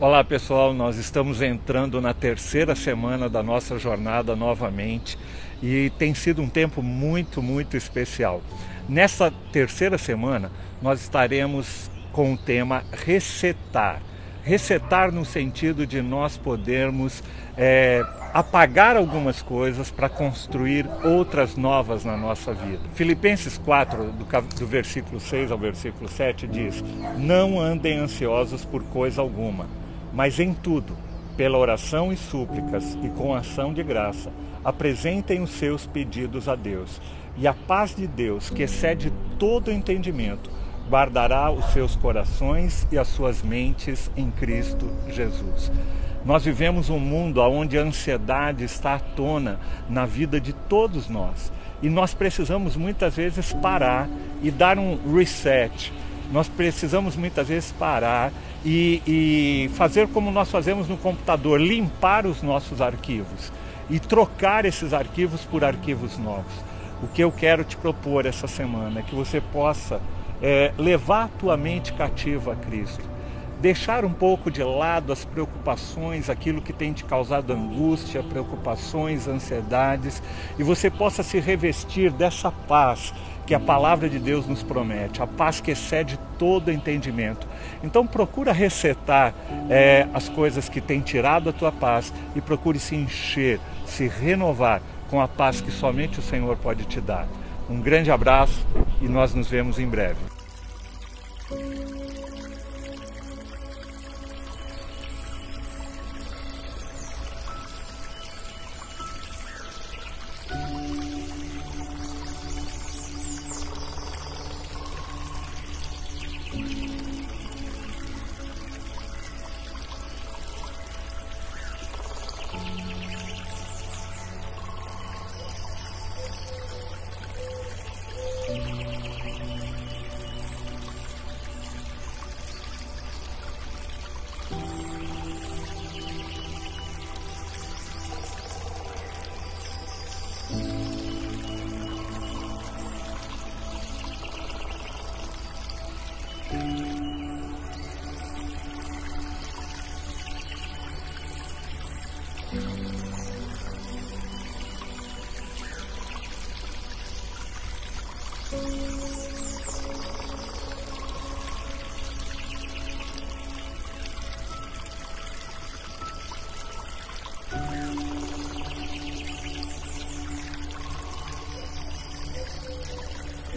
Olá pessoal, nós estamos entrando na terceira semana da nossa jornada novamente e tem sido um tempo muito, muito especial. Nessa terceira semana, nós estaremos com o tema resetar. Resetar no sentido de nós podermos é, apagar algumas coisas para construir outras novas na nossa vida. Filipenses 4, do, do versículo 6 ao versículo 7, diz: Não andem ansiosos por coisa alguma mas em tudo, pela oração e súplicas e com ação de graça, apresentem os seus pedidos a Deus. E a paz de Deus, que excede todo entendimento, guardará os seus corações e as suas mentes em Cristo Jesus. Nós vivemos um mundo onde a ansiedade está à tona na vida de todos nós. E nós precisamos muitas vezes parar e dar um reset. Nós precisamos muitas vezes parar e, e fazer como nós fazemos no computador, limpar os nossos arquivos e trocar esses arquivos por arquivos novos. O que eu quero te propor essa semana é que você possa é, levar a tua mente cativa a Cristo, deixar um pouco de lado as preocupações, aquilo que tem te causado angústia, preocupações, ansiedades, e você possa se revestir dessa paz que a palavra de Deus nos promete, a paz que excede todo entendimento. Então procura resetar é, as coisas que têm tirado a tua paz e procure se encher, se renovar com a paz que somente o Senhor pode te dar. Um grande abraço e nós nos vemos em breve.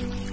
you